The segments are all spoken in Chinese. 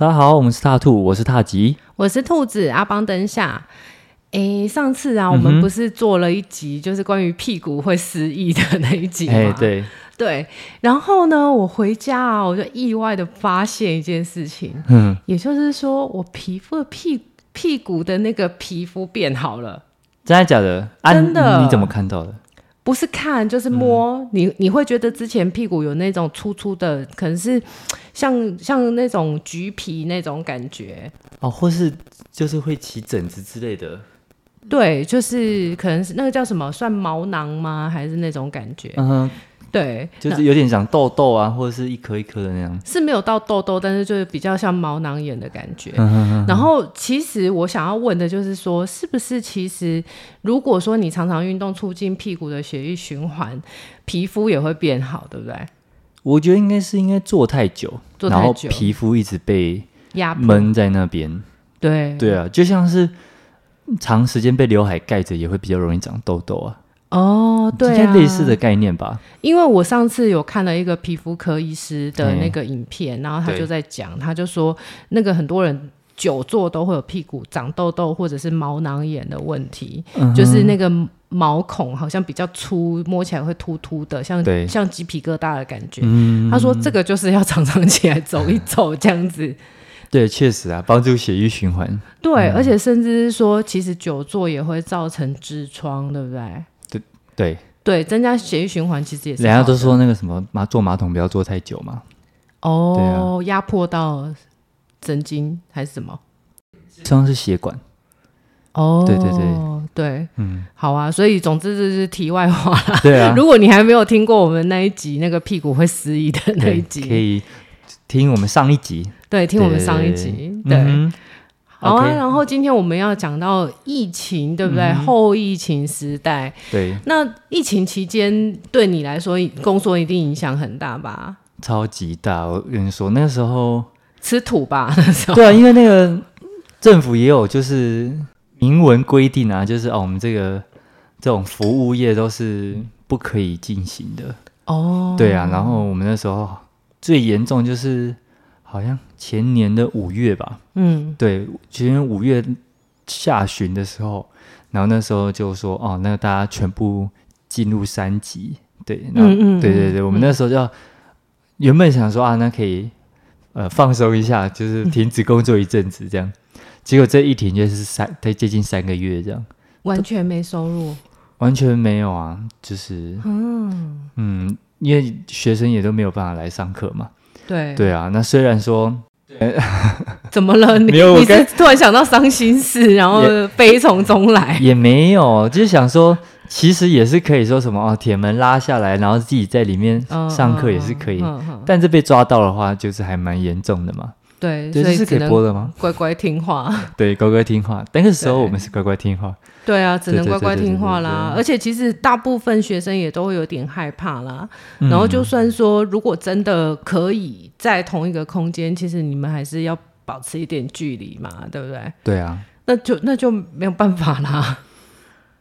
大家好，我们是大兔，我是大吉，我是兔子阿邦灯下。诶，上次啊，我们不是做了一集，嗯、就是关于屁股会失忆的那一集吗？哎，对对。然后呢，我回家啊，我就意外的发现一件事情，嗯，也就是说，我皮肤的屁屁股的那个皮肤变好了，真的假的？啊、真的？你怎么看到的？不是看，就是摸。嗯、你你会觉得之前屁股有那种粗粗的，可能是像像那种橘皮那种感觉哦，或是就是会起疹子之类的。对，就是可能是那个叫什么，算毛囊吗？还是那种感觉？嗯哼。对，就是有点像痘痘啊，或者是一颗一颗的那样，是没有到痘痘，但是就是比较像毛囊炎的感觉。嗯、哼哼，然后，其实我想要问的就是说，是不是其实如果说你常常运动，促进屁股的血液循环，皮肤也会变好，对不对？我觉得应该是应该坐太久，坐太久，然后皮肤一直被压闷在那边。对对啊，就像是长时间被刘海盖着，也会比较容易长痘痘啊。哦，对啊，类似的概念吧。因为我上次有看了一个皮肤科医师的那个影片，然后他就在讲，他就说那个很多人久坐都会有屁股长痘痘或者是毛囊炎的问题，嗯、就是那个毛孔好像比较粗，摸起来会突突的，像像鸡皮疙瘩的感觉。嗯、他说这个就是要常常起来走一走这样子。对，确实啊，帮助血液循环。对，嗯、而且甚至是说，其实久坐也会造成痔疮，对不对？对对，增加血液循环其实也是。人家都说那个什么马坐马桶不要坐太久嘛。哦，压、啊、迫到神经还是什么？像是血管。哦，对对对对，嗯，好啊。所以总之这是题外话啦。对啊，如果你还没有听过我们那一集那个屁股会失忆的那一集，可以听我们上一集。对，听我们上一集。对好啊然后今天我们要讲到疫情，对不对？嗯、后疫情时代，对。那疫情期间对你来说，工作一定影响很大吧？超级大！我跟你说，那时候吃土吧，那时候。对啊，因为那个政府也有就是明文规定啊，就是哦，我们这个这种服务业都是不可以进行的哦。对啊，然后我们那时候最严重就是。好像前年的五月吧，嗯，对，前年五月下旬的时候，然后那时候就说，哦，那大家全部进入三级，对，嗯嗯，对对对，我们那时候就原本想说啊，那可以呃放松一下，就是停止工作一阵子这样，嗯、结果这一停就是三，对接近三个月这样，完全没收入，完全没有啊，就是，嗯嗯，因为学生也都没有办法来上课嘛。对。对啊，那虽然说，怎么了？你你是突然想到伤心事，然后悲从中来？也没有，就是想说，其实也是可以说什么哦，铁门拉下来，然后自己在里面上课也是可以，但是被抓到的话，就是还蛮严重的嘛。对，所以是可以播的吗？乖乖听话。对，乖乖听话。那个时候我们是乖乖听话。对啊，只能乖乖听话啦。而且其实大部分学生也都会有点害怕啦。然后就算说，如果真的可以在同一个空间，其实你们还是要保持一点距离嘛，对不对？对啊。那就那就没有办法啦。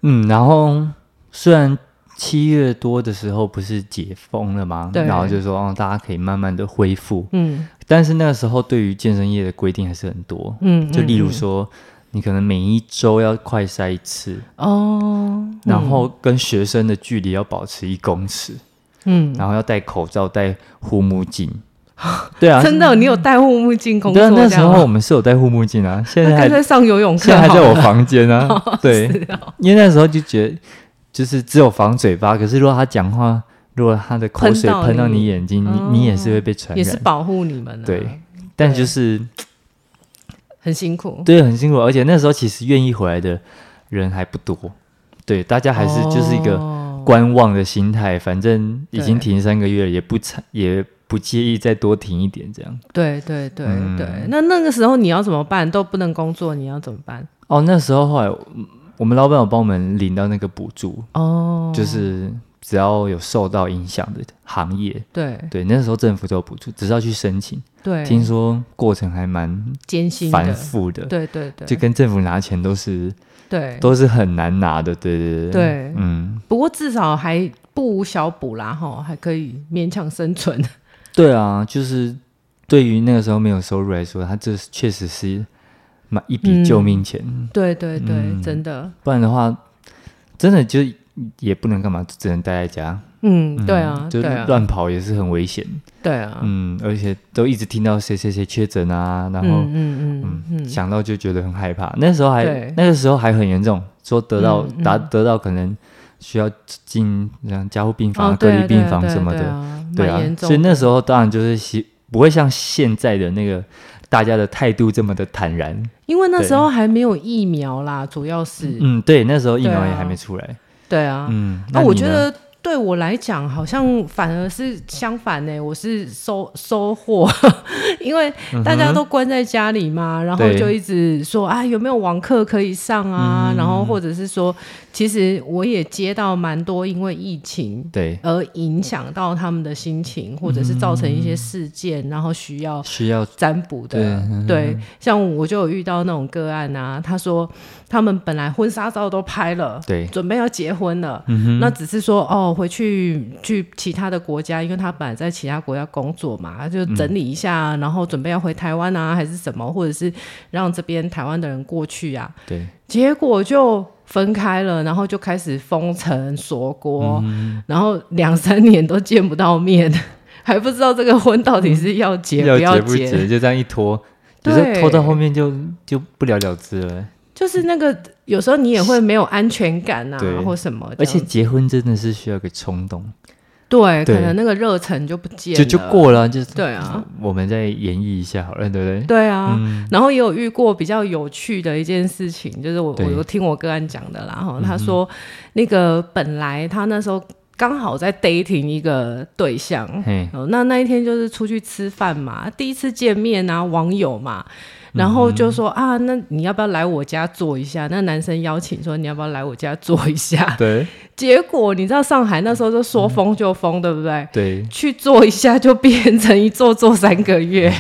嗯，然后虽然。七月多的时候不是解封了吗？对然后就说哦，大家可以慢慢的恢复。嗯，但是那个时候对于健身业的规定还是很多。嗯，就例如说，嗯、你可能每一周要快筛一次哦，嗯、然后跟学生的距离要保持一公尺。嗯，然后要戴口罩、戴护目镜。对啊，真的，你有戴护目镜工作？对啊，那时候我们是有戴护目镜啊。现在还在上游泳课，现在还在我房间啊。哦、对，哦、因为那时候就觉得。就是只有防嘴巴，可是如果他讲话，如果他的口水喷到你眼睛，你你，你也是会被传染。也是保护你们的。对，但就是很辛苦。对，很辛苦，而且那时候其实愿意回来的人还不多。对，大家还是就是一个观望的心态，哦、反正已经停三个月了，也不差，也不介意再多停一点这样。对对对、嗯、对，那那个时候你要怎么办？都不能工作，你要怎么办？哦，那时候后来。我们老板有帮我们领到那个补助哦，就是只要有受到影响的行业，对对，那时候政府都有补助，只是要去申请。对，听说过程还蛮艰辛、繁复的。对对对，就跟政府拿钱都是对，都是很难拿的。对对对对，嗯。不过至少还不无小补啦，哈，还可以勉强生存。对啊，就是对于那个时候没有收入来说，他这确实是买一笔救命钱。嗯、对对对，嗯、真的。不然的话，真的就也不能干嘛，只能待在家。嗯，对啊，就乱跑也是很危险。对啊，嗯，而且都一直听到谁谁谁确诊啊，然后嗯嗯嗯，想到就觉得很害怕。那时候还那个时候还很严重，说得到达得到可能需要进像加护病房、隔离病房什么的，对啊，所以那时候当然就是不会像现在的那个大家的态度这么的坦然，因为那时候还没有疫苗啦，主要是。嗯，对，那时候疫苗也还没出来，对啊，嗯，那我觉得。对我来讲，好像反而是相反呢。我是收收获，因为大家都关在家里嘛，嗯、然后就一直说啊，有没有网课可以上啊？嗯、然后或者是说。其实我也接到蛮多因为疫情对而影响到他们的心情，或者是造成一些事件，然后需要需要占卜的。对，像我就有遇到那种个案啊，他说他们本来婚纱照都拍了，对，准备要结婚了，那只是说哦，回去去其他的国家，因为他本来在其他国家工作嘛，他就整理一下，然后准备要回台湾啊，还是什么，或者是让这边台湾的人过去啊，对，结果就。分开了，然后就开始封城锁国，嗯、然后两三年都见不到面，还不知道这个婚到底是要结不要结，不结就这样一拖，对就是拖到后面就就不了了之了。就是那个有时候你也会没有安全感啊，对或什么。而且结婚真的是需要个冲动。对，可能那个热忱就不见了，就就过了，就是对啊。我们再演绎一下好了，对不对？对啊。嗯、然后也有遇过比较有趣的一件事情，就是我对我有听我个案讲的啦。哈，他说那个本来他那时候刚好在 dating 一个对象，嘿那那一天就是出去吃饭嘛，第一次见面啊，网友嘛。然后就说啊，那你要不要来我家坐一下？那男生邀请说，你要不要来我家坐一下？对。结果你知道上海那时候就说封就封，对不对？对。去坐一下就变成一坐坐三个月，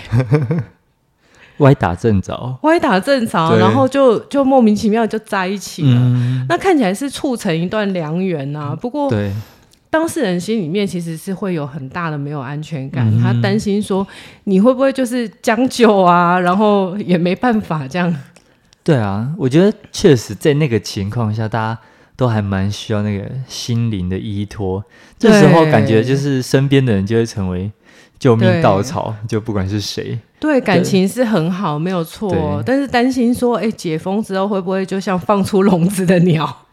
歪打正着。歪打正着，然后就就莫名其妙就在一起了。那看起来是促成一段良缘呐。不过对。当事人心里面其实是会有很大的没有安全感，嗯、他担心说你会不会就是将就啊，然后也没办法这样。对啊，我觉得确实在那个情况下，大家都还蛮需要那个心灵的依托。这时候感觉就是身边的人就会成为救命稻草，就不管是谁。对，感情是很好，没有错，但是担心说，哎，解封之后会不会就像放出笼子的鸟？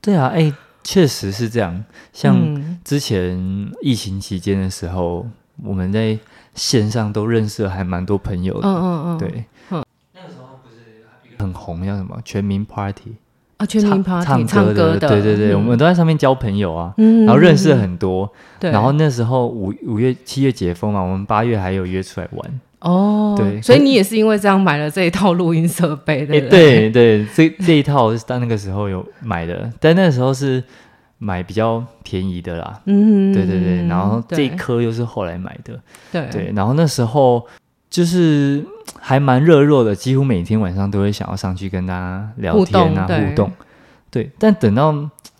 对啊，哎。确实是这样，像之前疫情期间的时候，嗯、我们在线上都认识了还蛮多朋友的。嗯嗯嗯，对。嗯、那个时候不是很红，叫什么全民 Party 啊？全民 Party 唱，唱歌的，对对对，嗯、我们都在上面交朋友啊，嗯、然后认识了很多。然后那时候五五月七月解封嘛，我们八月还有约出来玩。哦，对，所以你也是因为这样买了这一套录音设备的。对对，这这一套是在那个时候有买的，但那时候是买比较便宜的啦。嗯，对对对，然后这一颗又是后来买的。对对，然后那时候就是还蛮热络的，几乎每天晚上都会想要上去跟大家聊天啊，互动。对，但等到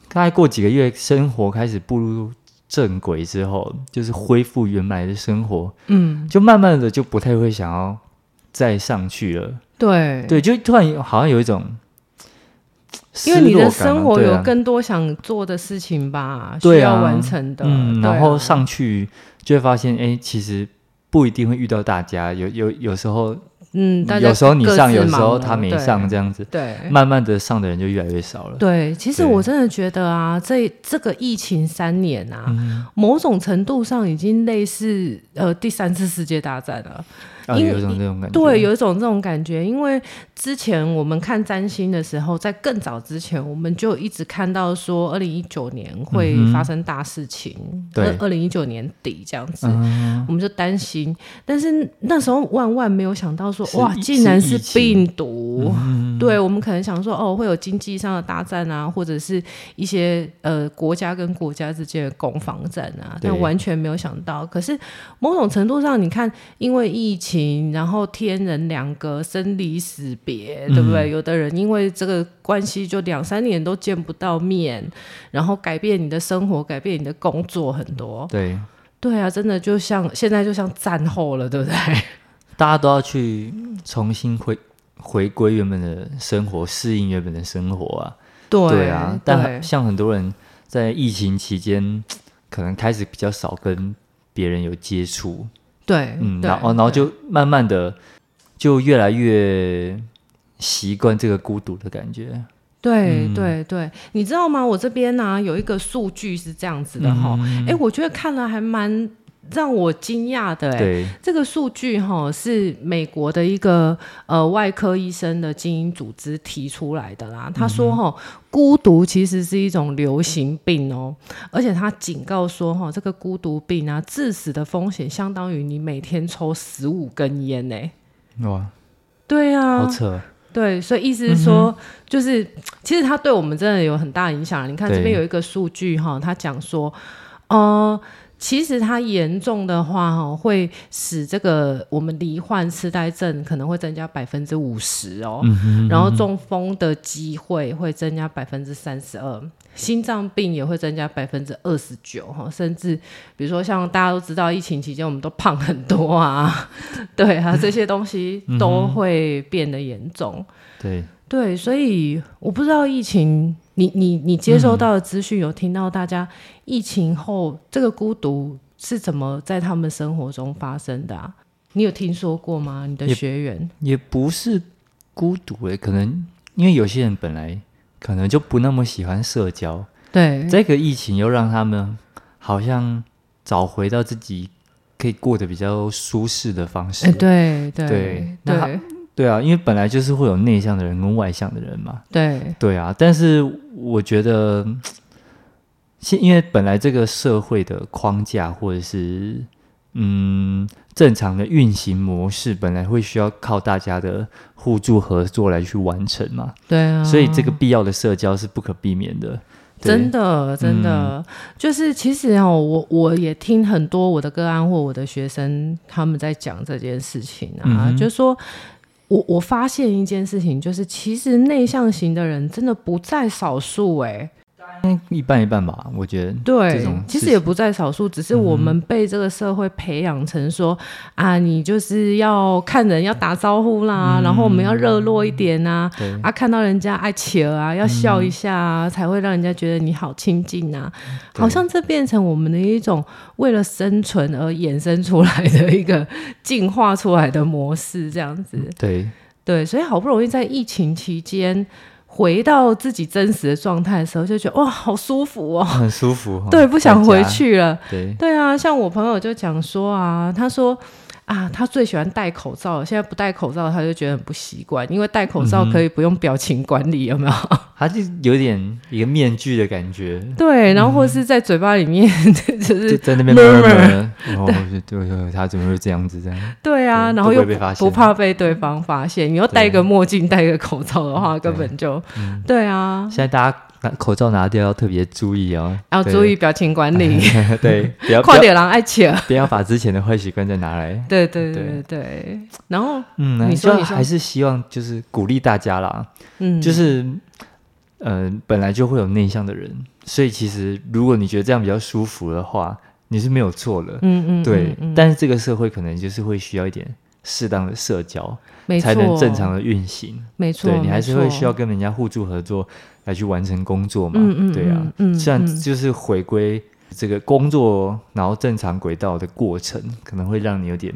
大概过几个月，生活开始步入。正轨之后，就是恢复原来的生活，嗯，就慢慢的就不太会想要再上去了。对对，就突然好像有一种，因为你的生活有更多想做的事情吧，需要完成的。嗯，然后上去就会发现，哎，其实不一定会遇到大家，有有有时候。嗯，有时候你上，有时候他没上，这样子，对，慢慢的上的人就越来越少了。对，其实我真的觉得啊，这这个疫情三年啊，某种程度上已经类似呃第三次世界大战了。啊、有一种这种感觉，对，有一种这种感觉。因为之前我们看占星的时候，在更早之前，我们就一直看到说，二零一九年会发生大事情。对、嗯，二零一九年底这样子，嗯、我们就担心。但是那时候万万没有想到说，哇，竟然是病毒。嗯、对，我们可能想说，哦，会有经济上的大战啊，或者是一些呃国家跟国家之间的攻防战啊，对但完全没有想到。可是某种程度上，你看，因为疫情。然后天人两隔，生离死别，对不对？嗯、有的人因为这个关系，就两三年都见不到面，然后改变你的生活，改变你的工作很多。对，对啊，真的就像现在就像战后了，对不对？大家都要去重新回回归原本的生活，适应原本的生活啊。对，对啊，但像很多人在疫情期间，可能开始比较少跟别人有接触。对，嗯，然后然后就慢慢的就越来越习惯这个孤独的感觉。对对对，你知道吗？我这边呢、啊、有一个数据是这样子的哈，哎、嗯，我觉得看了还蛮让我惊讶的哎。对，这个数据哈是美国的一个呃外科医生的精英组织提出来的啦。他说哈，孤独其实是一种流行病哦，而且他警告说哈，这个孤独病啊，致死的风险相当于你每天抽十五根烟呢。哇，对啊，好扯。对，所以意思是说，嗯、就是其实它对我们真的有很大影响。你看这边有一个数据哈，他讲说，呃，其实它严重的话哈，会使这个我们罹患痴呆症可能会增加百分之五十哦，嗯嗯、然后中风的机会会增加百分之三十二。心脏病也会增加百分之二十九哈，甚至比如说像大家都知道，疫情期间我们都胖很多啊，对啊，这些东西都会变得严重。嗯、对对，所以我不知道疫情，你你你接收到的资讯有听到大家疫情后这个孤独是怎么在他们生活中发生的啊？你有听说过吗？你的学员也，也不是孤独诶、欸，可能因为有些人本来。可能就不那么喜欢社交，对这个疫情又让他们好像找回到自己可以过得比较舒适的方式。对对对，那对啊，因为本来就是会有内向的人跟外向的人嘛。对对啊，但是我觉得，现因为本来这个社会的框架或者是嗯。正常的运行模式本来会需要靠大家的互助合作来去完成嘛，对啊，所以这个必要的社交是不可避免的。真的，真的，嗯、就是其实哦，我我也听很多我的个案或我的学生他们在讲这件事情啊，嗯、就是说我我发现一件事情，就是其实内向型的人真的不在少数哎、一半一半吧，我觉得。对，其实也不在少数，只是我们被这个社会培养成说、嗯、啊，你就是要看人要打招呼啦，嗯、然后我们要热络一点啊，对啊，看到人家爱笑啊，要笑一下啊，嗯、才会让人家觉得你好亲近啊。好像这变成我们的一种为了生存而衍生出来的一个进化出来的模式，这样子。对对，所以好不容易在疫情期间。回到自己真实的状态的时候，就觉得哇，好舒服哦，很舒服。对，不想回去了。对，对啊，像我朋友就讲说啊，他说。啊，他最喜欢戴口罩，现在不戴口罩，他就觉得很不习惯，因为戴口罩可以不用表情管理，有没有？他就有点一个面具的感觉。对，然后或是在嘴巴里面，就是在那边闷闷。哦，对对，他怎么会这样子这样？对啊，然后又不怕被对方发现。你又戴个墨镜、戴个口罩的话，根本就对啊。现在大家。口罩拿掉要特别注意哦，要注意表情管理。对，不要快点让爱情，不要把之前的坏习惯再拿来。对对对对。然后，嗯，你说还是希望就是鼓励大家啦，嗯，就是，呃，本来就会有内向的人，所以其实如果你觉得这样比较舒服的话，你是没有错的。嗯嗯，对。但是这个社会可能就是会需要一点适当的社交，才能正常的运行。没错，对，你还是会需要跟人家互助合作。来去完成工作嘛？嗯嗯，对啊，嗯，虽然就是回归这个工作，然后正常轨道的过程，可能会让你有点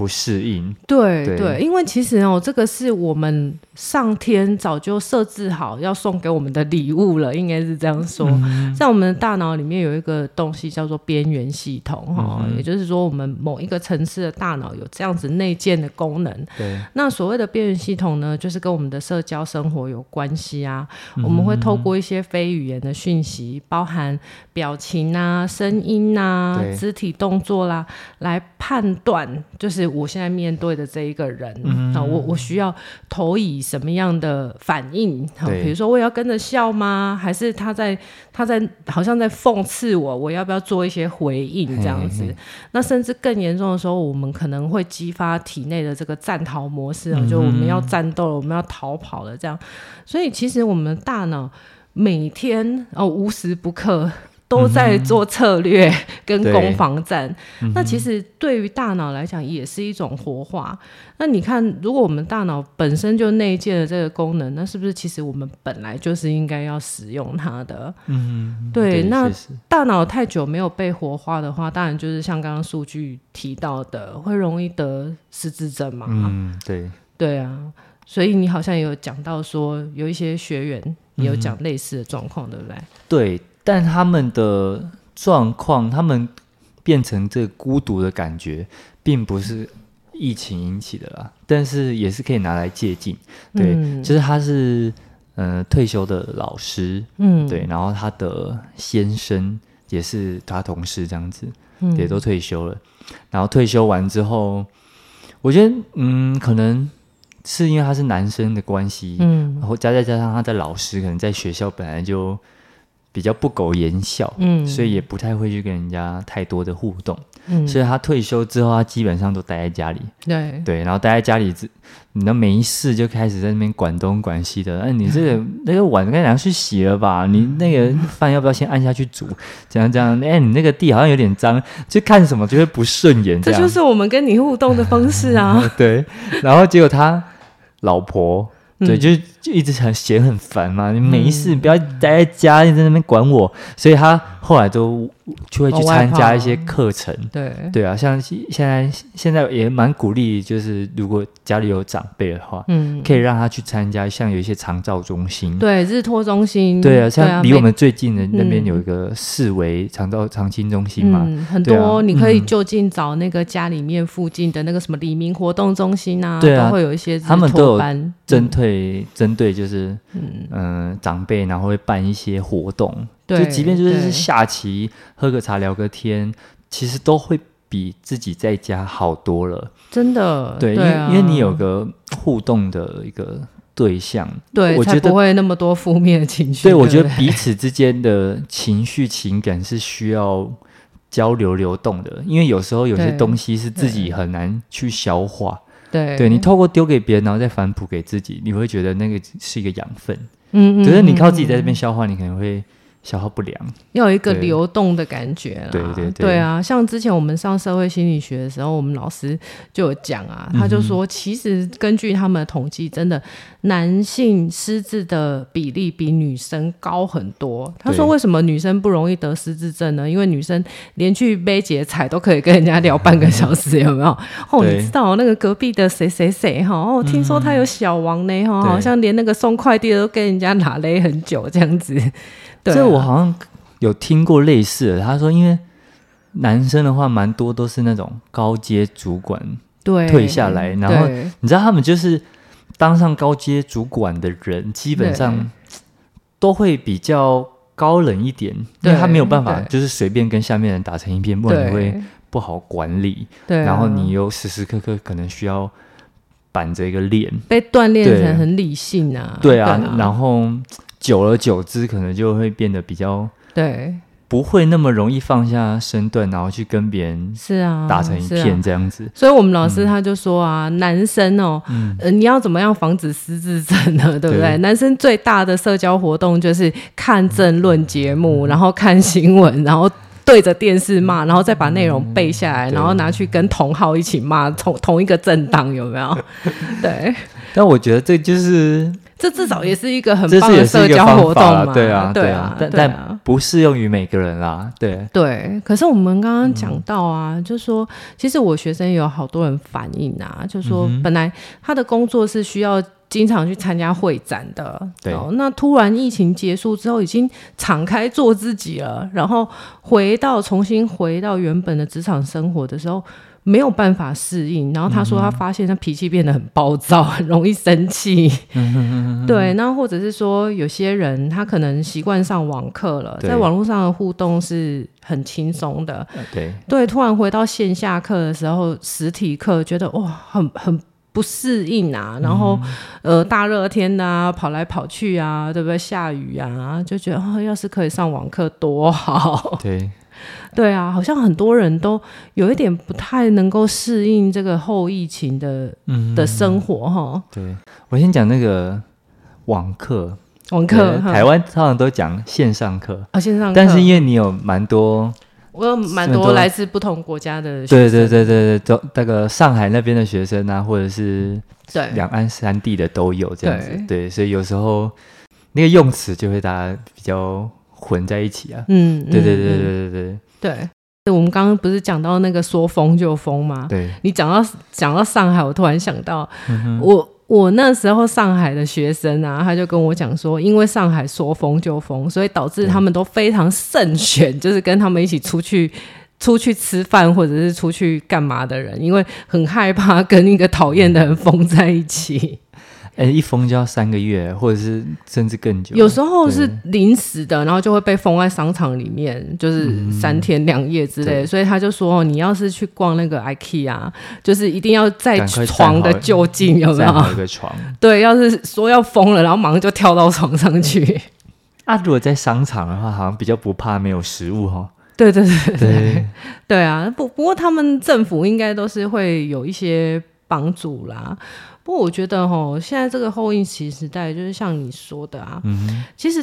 不适应。对对，对，因为其实哦，这个是我们。上天早就设置好要送给我们的礼物了，应该是这样说。嗯、在我们的大脑里面有一个东西叫做边缘系统，哈、嗯，也就是说，我们某一个层次的大脑有这样子内建的功能。对。那所谓的边缘系统呢，就是跟我们的社交生活有关系啊。嗯、我们会透过一些非语言的讯息，包含表情啊、声音啊、肢体动作啦，来判断，就是我现在面对的这一个人啊，嗯、我我需要投以。什么样的反应？对比如说，我也要跟着笑吗？还是他在他在好像在讽刺我？我要不要做一些回应？这样子？嘿嘿，那甚至更严重的时候，我们可能会激发体内的这个战逃模式，嗯、哼就我们要战斗了，我们要逃跑了，这样。所以，其实我们的大脑每天哦无时不刻都在做策略 跟攻防战。嗯、那其实对于大脑来讲也是一种活化。那你看，如果我们大脑本身就内建了这个功能，那是不是其实我们本来就是应该要使用它的？嗯，对。对，那大脑太久没有被活化的话，当然就是像刚刚数据提到的，会容易得失智症嘛。嗯，对。对啊，所以你好像也有讲到说，有一些学员也有讲类似的状况，嗯、对不对？对，但他们的状况，他们变成这孤独的感觉，并不是疫情引起的啦，但是也是可以拿来借鉴。对，嗯、就是他是呃退休的老师，嗯，对，然后他的先生也是他同事，这样子，嗯、也都退休了。然后退休完之后，我觉得，嗯，可能。是因为他是男生的关系，嗯，然后加再加上他在老师可能在学校本来就比较不苟言笑，嗯，所以也不太会去跟人家太多的互动，嗯，所以他退休之后，他基本上都待在家里，对。对，然后待在家里，你都没事就开始在那边管东管西的，哎，你这个 那个碗该拿去洗了吧？你那个饭要不要先按下去煮？这样这样，哎，你那个地好像有点脏，就看什么就会不顺眼，这，这就是我们跟你互动的方式啊，对，然后结果他。老婆，对，嗯、就就一直很嫌很烦嘛，你没事，不要待在家，你在那边管我，所以他后来都。就会去参加一些课程，对。对啊，像现在现在也蛮鼓励，就是如果家里有长辈的话，嗯，可以让他去参加，像有一些长照中心，对，日托中心，对啊，像离我们最近的那边有一个四维长照长青中心嘛，很多你可以就近找那个家里面附近的那个什么黎明活动中心啊，对啊，都会有一些他们都有针对针对就是嗯。长辈，然后会办一些活动。就即便就是下棋、喝个茶、聊个天，其实都会比自己在家好多了。真的，对，对啊、因为因为你有个互动的一个对象，对，我觉得才不会那么多负面的情绪。对，我觉得彼此之间的情绪情感是需要交流流动的，因为有时候有些东西是自己很难去消化。对，对，你透过丢给别人，然后再反哺给自己，你会觉得那个是一个养分。嗯，嗯，嗯，可是你靠自己在这边消化，你可能会。消耗不良，要有一个流动的感觉啦。对对对，对啊，像之前我们上社会心理学的时候，我们老师就有讲啊，他就说，其实根据他们的统计，真的男性失智的比例比女生高很多。他说，为什么女生不容易得失智症呢？因为女生连去背节彩都可以跟人家聊半个小时，有没有？哦，你知道那个隔壁的谁谁谁哈？哦，听说他有小王呢哈，好像连那个送快递的都跟人家拉勒很久这样子。对啊、这我好像有听过类似的。他说，因为男生的话，蛮多都是那种高阶主管退下来，然后你知道他们就是当上高阶主管的人，基本上都会比较高冷一点，因为他没有办法就是随便跟下面人打成一片，不然你会不好管理。对，然后你又时时刻刻可能需要板着一个脸，被锻炼成很理性啊。对啊，对啊然后。久而久之，可能就会变得比较对，不会那么容易放下身段，然后去跟别人是啊打成一片这样子。所以，我们老师他就说啊，男生哦，嗯，你要怎么样防止失智症呢？对不对？男生最大的社交活动就是看政论节目，然后看新闻，然后对着电视骂，然后再把内容背下来，然后拿去跟同号一起骂同同一个政党，有没有？对。但我觉得这就是。这至少也是一个很棒的社交活动嘛，对啊，对啊，但但不适用于每个人啦，对对。可是我们刚刚讲到啊，嗯、就是说其实我学生有好多人反映啊，就是说本来他的工作是需要经常去参加会展的，对，那突然疫情结束之后，已经敞开做自己了，然后回到重新回到原本的职场生活的时候。没有办法适应，然后他说他发现他脾气变得很暴躁，很容易生气。对，那或者是说有些人他可能习惯上网课了，在网络上的互动是很轻松的。对对，突然回到线下课的时候，实体课觉得哇，很很不适应啊。然后呃，大热天的啊，跑来跑去啊，对不对？下雨啊，就觉得哦，要是可以上网课多好。对。对啊，好像很多人都有一点不太能够适应这个后疫情的、嗯、的生活哈。对，我先讲那个网课，网课。台湾通常都讲线上课啊，线上课。但是因为你有蛮多，我有蛮多来自不同国家的学生，对对对对对，都那个上海那边的学生啊，或者是对两岸三地的都有这样子，对，对，所以有时候那个用词就会大家比较混在一起啊。嗯，对对对对对对对。我们刚刚不是讲到那个说封就封吗？对，你讲到讲到上海，我突然想到，嗯、我我那时候上海的学生啊，他就跟我讲说，因为上海说封就封，所以导致他们都非常慎选，就是跟他们一起出去出去吃饭或者是出去干嘛的人，因为很害怕跟一个讨厌的人 封在一起。哎，一封就要三个月，或者是甚至更久。有时候是临时的，然后就会被封在商场里面，就是三天两夜之类。嗯、所以他就说，你要是去逛那个 IKEA，就是一定要在床的就近有没有？一个床。对，要是说要封了，然后马上就跳到床上去。啊，如果在商场的话，好像比较不怕没有食物哈。对对对对对，对啊。不不过他们政府应该都是会有一些帮助啦。不过我觉得哈，现在这个后疫情时代，就是像你说的啊，嗯、其实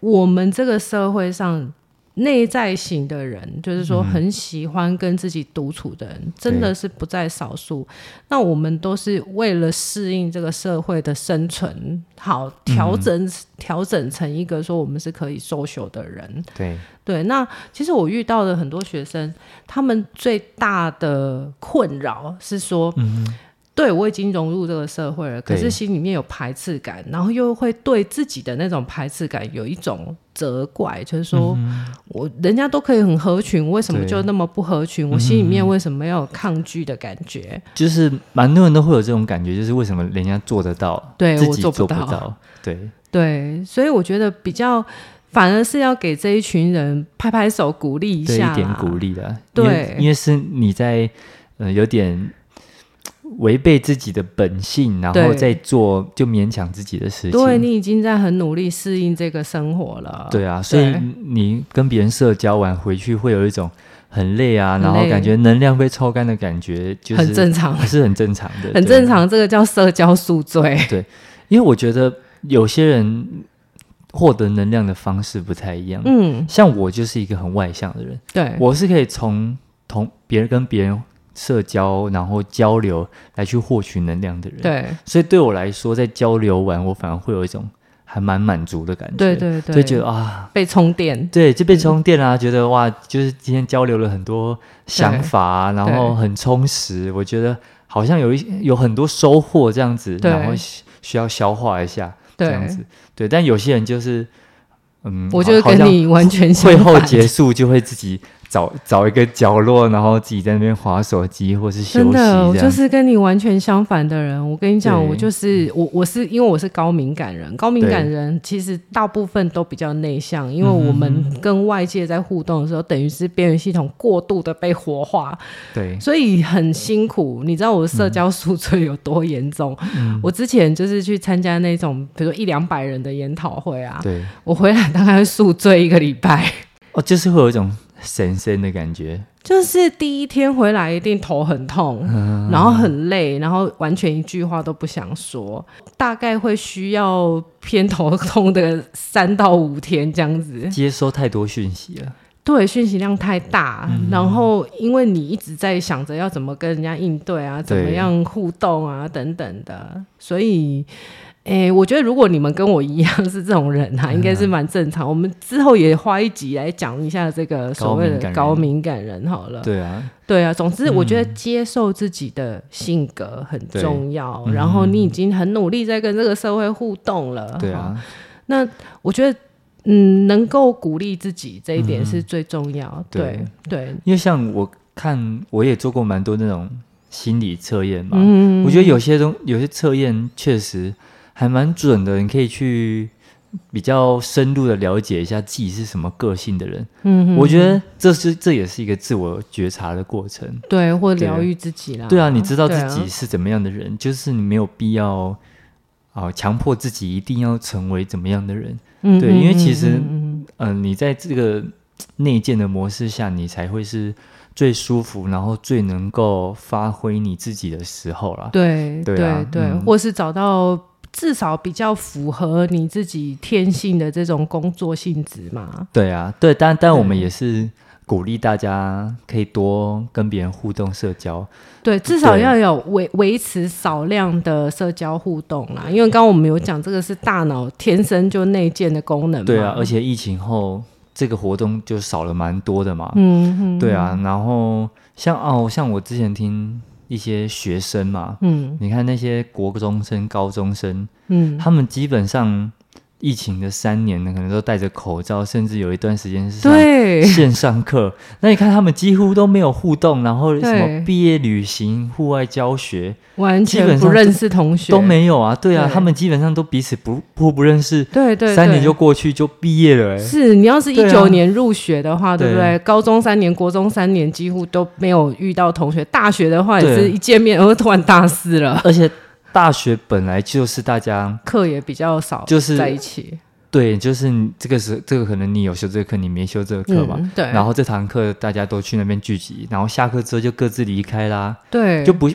我们这个社会上内在型的人，就是说很喜欢跟自己独处的人，嗯、真的是不在少数。那我们都是为了适应这个社会的生存，好调整调、嗯、整成一个说我们是可以 social 的人。对。对，那其实我遇到的很多学生，他们最大的困扰是说，嗯对，我已经融入这个社会了，可是心里面有排斥感，然后又会对自己的那种排斥感有一种责怪，就是说、嗯、我人家都可以很合群，为什么就那么不合群？我心里面为什么要有抗拒的感觉？就是蛮多人都会有这种感觉，就是为什么人家做得到，对自己我做不到？对对，所以我觉得比较反而是要给这一群人拍拍手，鼓励一下，一点鼓励的。对，因为是你在呃有点。违背自己的本性，然后再做就勉强自己的事情。对，你已经在很努力适应这个生活了。对啊，所以你跟别人社交完回去，会有一种很累啊，累然后感觉能量被抽干的感觉，就是很正常，是很正常的，很正常。这个叫社交宿醉。对，因为我觉得有些人获得能量的方式不太一样。嗯，像我就是一个很外向的人，对，我是可以从同别人跟别人。社交，然后交流来去获取能量的人，对，所以对我来说，在交流完，我反而会有一种还蛮满足的感觉，对对对，就觉得啊，被充电，对，就被充电啊，嗯、觉得哇，就是今天交流了很多想法，对然后很充实，我觉得好像有一有很多收获这样子，然后需要消化一下这样子，对，对，但有些人就是，嗯，我觉得跟你完全相反，会后结束就会自己。找找一个角落，然后自己在那边划手机，或是休息。真的，我就是跟你完全相反的人。我跟你讲，我就是我，我是因为我是高敏感人。高敏感人其实大部分都比较内向，因为我们跟外界在互动的时候，嗯、等于是边缘系统过度的被活化，对，所以很辛苦。你知道我的社交宿醉有多严重？嗯、我之前就是去参加那种，比如说一两百人的研讨会啊，对，我回来大概会宿醉一个礼拜。哦，就是会有一种。神仙的感觉，就是第一天回来一定头很痛，嗯、然后很累，然后完全一句话都不想说，大概会需要偏头痛的三到五天这样子。接收太多讯息了，对，讯息量太大，嗯、然后因为你一直在想着要怎么跟人家应对啊，怎么样互动啊等等的，所以。哎，我觉得如果你们跟我一样 是这种人啊，应该是蛮正常。嗯、我们之后也花一集来讲一下这个所谓的高敏感人好了。对啊，对啊。总之，我觉得接受自己的性格很重要。嗯、然后你已经很努力在跟这个社会互动了。对啊。那我觉得，嗯，能够鼓励自己这一点是最重要。对。对因为像我看，我也做过蛮多那种心理测验嘛。嗯。我觉得有些东，有些测验确实。还蛮准的，你可以去比较深入的了解一下自己是什么个性的人。嗯，我觉得这是这也是一个自我觉察的过程，对，或疗愈自己啦。对啊，你知道自己是怎么样的人，啊、就是你没有必要啊强迫自己一定要成为怎么样的人。嗯哼，对，因为其实嗯、呃，你在这个内建的模式下，你才会是最舒服，然后最能够发挥你自己的时候啦。对，对啊，对，对，嗯、或是找到。至少比较符合你自己天性的这种工作性质嘛。对啊，对，但但我们也是鼓励大家可以多跟别人互动社交。对，至少要有维维持少量的社交互动啦。因为刚刚我们有讲，这个是大脑天生就内建的功能嘛。对啊，而且疫情后这个活动就少了蛮多的嘛。嗯嗯。对啊，然后像哦，像我之前听。一些学生嘛，嗯，你看那些国中生、高中生，嗯，他们基本上。疫情的三年呢，可能都戴着口罩，甚至有一段时间是线上课。那你看他们几乎都没有互动，然后什么毕业旅行、户外教学，完全不认识同学都没有啊。对啊，对他们基本上都彼此不互不认识。对，对对，三年就过去就毕业了。是你要是一九年入学的话，对，啊、对不对？高中三年、国中三年几乎都没有遇到同学。大学的话也是一见面，然后突然大四了，而且。大学本来就是大家课也比较少，就是在一起。对，就是这个是这个可能你有修这个课，你没修这个课嘛、嗯？对。然后这堂课大家都去那边聚集，然后下课之后就各自离开啦。对。就不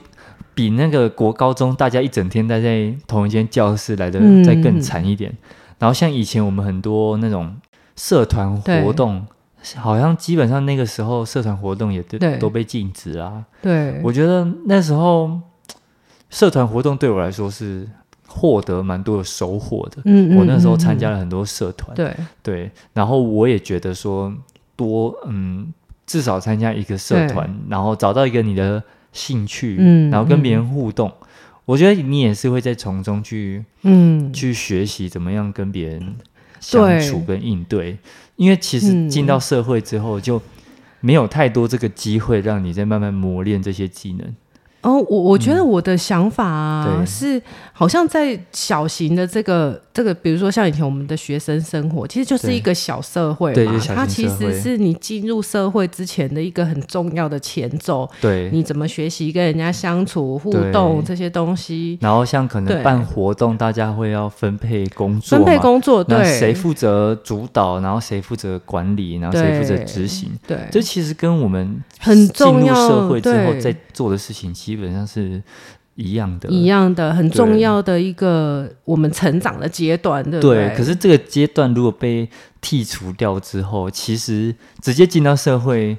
比那个国高中大家一整天待在同一间教室来的再更惨一点、嗯。然后像以前我们很多那种社团活动，好像基本上那个时候社团活动也都都被禁止啊。对。我觉得那时候。社团活动对我来说是获得蛮多的收获的。嗯，我那时候参加了很多社团。对对，然后我也觉得说多嗯，至少参加一个社团，然后找到一个你的兴趣，嗯，然后跟别人互动，嗯，我觉得你也是会在从中去嗯去学习怎么样跟别人相处跟应对，对，因为其实进到社会之后就没有太多这个机会让你再慢慢磨练这些技能。哦，我我觉得我的想法啊，嗯、是好像在小型的这个这个，比如说像以前我们的学生生活，其实就是一个小社会嘛。对，它其实是你进入社会之前的一个很重要的前奏。对，你怎么学习跟人家相处、互动这些东西。然后像可能办活动，大家会要分配工作，分配工作，对，谁负责主导，然后谁负责管理，然后谁负责执行。对，这其实跟我们很重要社会之后在做的事情。基本上是一样的，一样的，很重要的一个我们成长的阶段，对不对？对。可是这个阶段如果被剔除掉之后，其实直接进到社会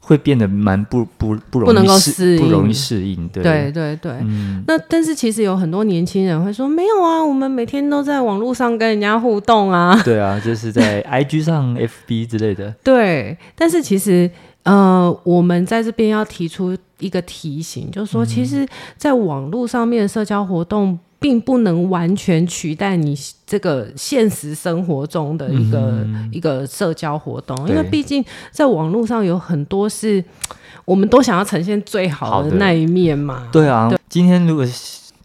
会变得蛮不不不容易适应，不容易适应。对对对对。嗯。那但是其实有很多年轻人会说，没有啊，我们每天都在网络上跟人家互动啊。对啊，就是在 IG 上、FB 之类的。对，但是其实。呃，我们在这边要提出一个提醒，就是说，其实，在网络上面的社交活动，并不能完全取代你这个现实生活中的一个、嗯、一个社交活动，因为毕竟在网络上有很多是我们都想要呈现最好的那一面嘛。对啊对，今天如果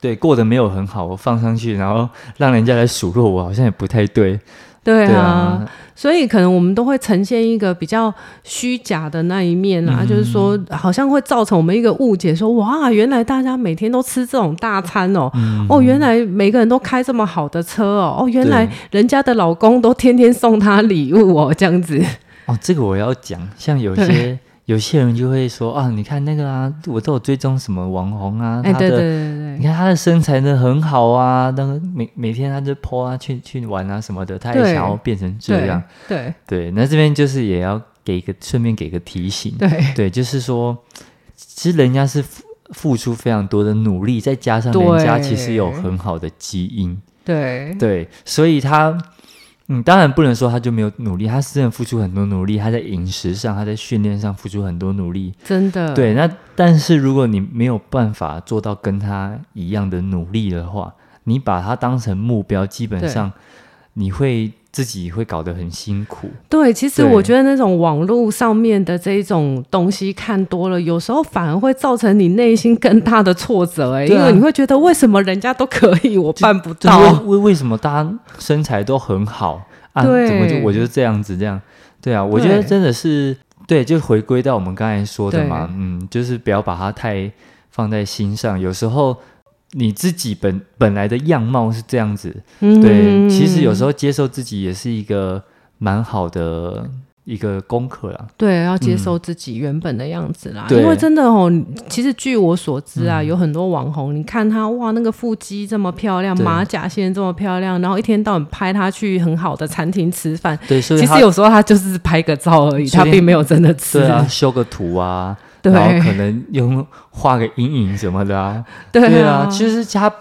对过得没有很好，我放上去，然后让人家来数落我，好像也不太对。对啊，所以可能我们都会呈现一个比较虚假的那一面啊，嗯、就是说好像会造成我们一个误解说，说哇，原来大家每天都吃这种大餐哦，嗯、哦，原来每个人都开这么好的车哦，哦，原来人家的老公都天天送她礼物哦，这样子。哦，这个我要讲，像有些。有些人就会说啊，你看那个啊，我都有追踪什么网红啊，他的，对对对对，你看他的身材呢很好啊，那个每每天他就 po 啊，去去玩啊什么的，他也想要变成这样，对对，对，那这边就是也要给一个顺便给个提醒，对。对，就是说，其实人家是付付出非常多的努力，再加上人家其实有很好的基因，对。对，所以他。嗯，当然不能说他就没有努力，他是真的付出很多努力，他在饮食上，他在训练上付出很多努力，真的。对，那但是如果你没有办法做到跟他一样的努力的话，你把他当成目标，基本上你会。自己会搞得很辛苦。对，其实我觉得那种网络上面的这种东西看多了，有时候反而会造成你内心更大的挫折。哎，因为你会觉得为什么人家都可以，我办不到？为为什么大家身材都很好啊？对，怎么就我就是这样子这样？对啊，我觉得真的是对，就回归到我们刚才说的嘛，嗯，就是不要把它太放在心上。有时候。你自己本本来的样貌是这样子，嗯，对，其实有时候接受自己也是一个蛮好的一个功课啦，对，要接受自己原本的样子啦。嗯、因为真的哦，其实据我所知啊，嗯、有很多网红，你看他哇，那个腹肌这么漂亮，对马甲线这么漂亮，然后一天到晚拍他去很好的餐厅吃饭。对，所以其实有时候他就是拍个照而已，他并没有真的吃。对啊，修个图啊，对然后可能用画个阴影什么的啊。对啊，对啊，其实他。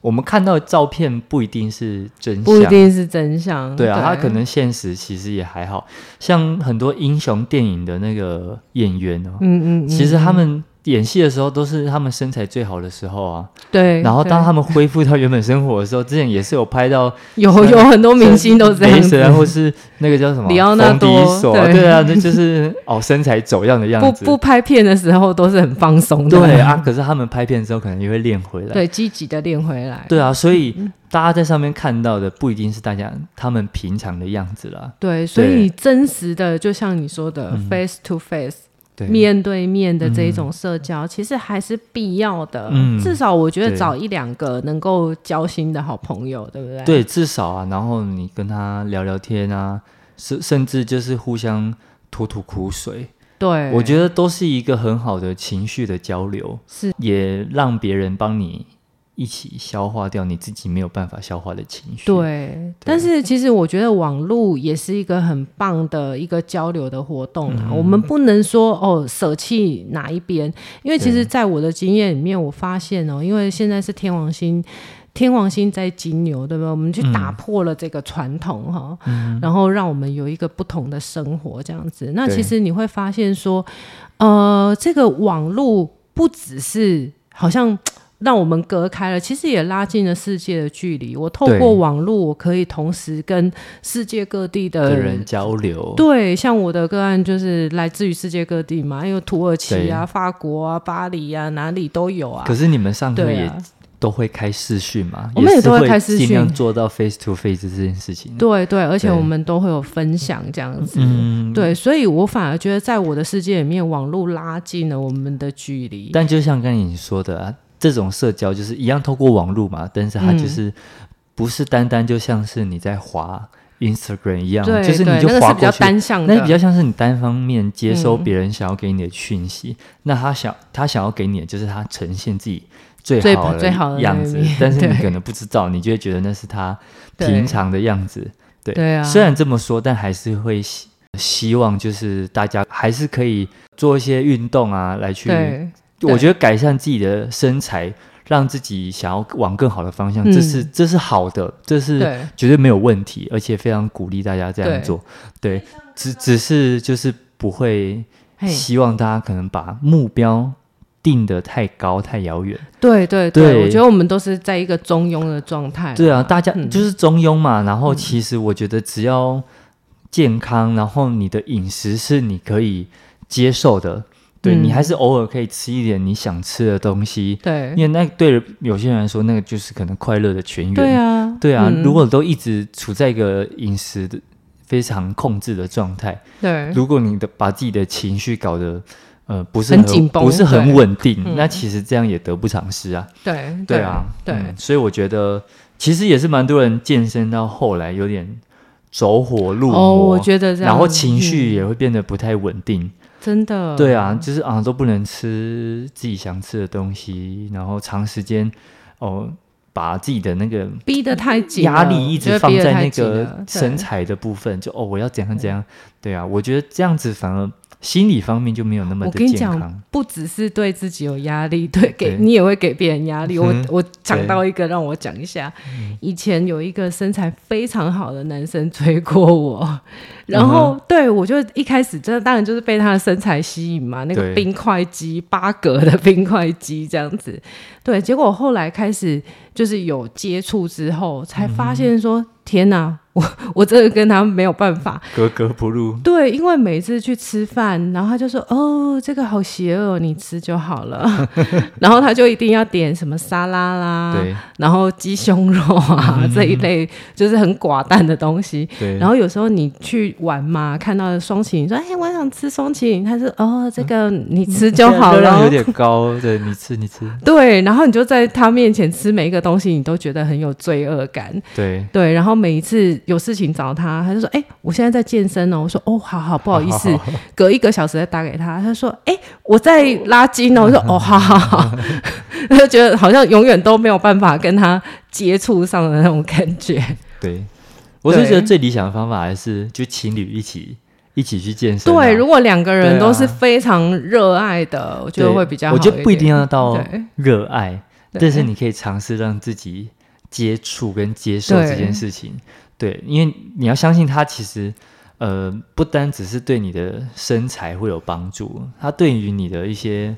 我们看到的照片不一定是真相，不一定是真相。对啊，他可能现实其实也还好，像很多英雄电影的那个演员哦，嗯嗯，嗯，其实他们。演戏的时候都是他们身材最好的时候啊，对。然后当他们恢复到原本生活的时候，之前也是有拍到 有有很多明星都这样然后是那个叫什么李奥纳多，对对啊，那就是哦身材走样的样子。不不拍片的时候都是很放松的，对啊。可是他们拍片的时候可能也会练回来，对，积极的练回来。对啊，所以大家在上面看到的不一定是大家他们平常的样子啦。对，所以真实的就像你说的，face to face。对面对面的这种社交，嗯、其实还是必要的。嗯、至少我觉得找一两个能够交心的好朋友，对，对不对？对，至少啊，然后你跟他聊聊天啊，甚甚至就是互相吐吐苦水。对，我觉得都是一个很好的情绪的交流，是也让别人帮你。一起消化掉你自己没有办法消化的情绪。对，对，但是其实我觉得网络也是一个很棒的一个交流的活动啊。嗯、我们不能说哦舍弃哪一边，因为其实在我的经验里面，我发现哦，因为现在是天王星，天王星在金牛，对不对？我们去打破了这个传统哈，嗯、然后让我们有一个不同的生活这样子。那其实你会发现说，呃，这个网络不只是好像。让我们隔开了，其实也拉近了世界的距离。我透过网络，我可以同时跟世界各地的人，人交流。对，像我的个案就是来自于世界各地嘛，因为土耳其啊、法国啊、巴黎啊，哪里都有啊。可是你们上课也都会开视讯嘛？我们也都会开视讯，尽量做到 face to face 这件事情。对对，而且我们都会有分享这样子。嗯，对，所以我反而觉得，在我的世界里面，网络拉近了我们的距离。但就像刚才你说的啊。这种社交就是一样透过网络嘛，但是它就是不是单单就像是你在滑 Instagram 一样，对就是你就滑过去，那个、比较单向，那比较像是你单方面接收别人想要给你的讯息。嗯、那他想他想要给你的就是他呈现自己最好的样子，但是你可能不知道，你就会觉得那是他平常的样子。对，对，对啊。虽然这么说，但还是会希希望就是大家还是可以做一些运动啊，来去。我觉得改善自己的身材，让自己想要往更好的方向，嗯、这是这是好的，这是绝对没有问题，而且非常鼓励大家这样做。对，对，只只是就是不会希望大家可能把目标定得太高太遥远。对对对，对我觉得我们都是在一个中庸的状态。对啊，大家就是中庸嘛。嗯、然后其实我觉得只要健康，然后你的饮食是你可以接受的。对，你还是偶尔可以吃一点你想吃的东西，对，因为那对有些人来说，那个就是可能快乐的泉源。对啊，对啊，嗯、如果都一直处在一个饮食的非常控制的状态，对，如果你的把自己的情绪搞得呃不是很，很紧绷，不是很稳定，那其实这样也得不偿失啊。对，对啊，对、嗯，所以我觉得其实也是蛮多人健身到后来有点走火入魔，哦，我觉得这样，然后情绪也会变得不太稳定。嗯真的，对啊，就是啊，都不能吃自己想吃的东西，然后长时间哦，把自己的那个逼得太紧，压力一直放在那个身材的部分，就哦，我要怎样怎样，对啊，我觉得这样子反而。心理方面就没有那么的健康。我跟你讲，不只是对自己有压力，对，给你也会给别人压力。我我讲到一个，让我讲一下。以前有一个身材非常好的男生追过我，然后对我就一开始真的当然就是被他的身材吸引嘛，那个冰块肌八格的冰块肌这样子。对，结果后来开始就是有接触之后，才发现说。天呐，我 我真的跟他没有办法，格格不入。对，因为每次去吃饭，然后他就说：“哦，这个好邪恶，你吃就好了。”然后他就一定要点什么沙拉啦，然后鸡胸肉啊、嗯、这一类，就是很寡淡的东西。对。然后有时候你去玩嘛，看到双麒麟，说：“哎，我想吃双麒麟。”他说：“哦，这个你吃就好了。”有点高，对，你吃你吃。对，然后你就在他面前吃每一个东西，你都觉得很有罪恶感。对对，然后。每一次有事情找他，他就说：“哎、欸，我现在在健身哦。”我说：“哦，好好，不好意思，好好好隔一个小时再打给他。”他说：“哎、欸，我在拉筋哦。”我说：“哦，好好好。” 他就觉得好像永远都没有办法跟他接触上的那种感觉。对，我是觉得最理想的方法还是就情侣一起一起去健身、啊。对，如果两个人都是非常热爱的，啊、我觉得会比较好。我觉得不一定要到热爱，但是你可以尝试让自己。接触跟接受这件事情，对，因为你要相信它其实，呃，不单只是对你的身材会有帮助，它对于你的一些。